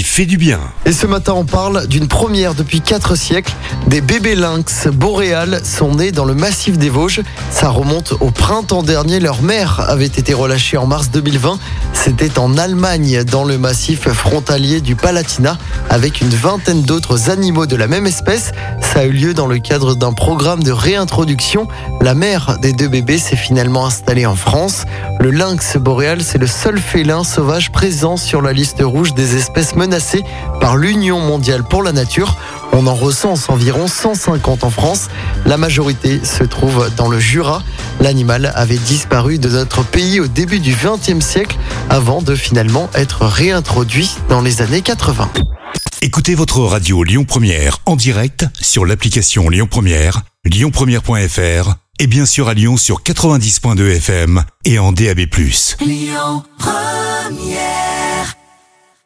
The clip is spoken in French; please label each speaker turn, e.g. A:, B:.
A: fait du bien.
B: Et ce matin, on parle d'une première depuis 4 siècles. Des bébés lynx boréales sont nés dans le massif des Vosges. Ça remonte au printemps dernier. Leur mère avait été relâchée en mars 2020. C'était en Allemagne, dans le massif frontalier du Palatinat, avec une vingtaine d'autres animaux de la même espèce. Ça a eu lieu dans le cadre d'un programme de réintroduction. La mère des deux bébés s'est finalement installée en France. Le lynx boréal, c'est le seul félin sauvage présent sur la liste rouge des espèces menacées par l'Union mondiale pour la nature. On en recense environ 150 en France. La majorité se trouve dans le Jura. L'animal avait disparu de notre pays au début du XXe siècle avant de finalement être réintroduit dans les années 80.
A: Écoutez votre radio Lyon Première en direct sur l'application Lyon Première, lyonpremière.fr et bien sûr à Lyon sur 90.2 FM et en DAB+.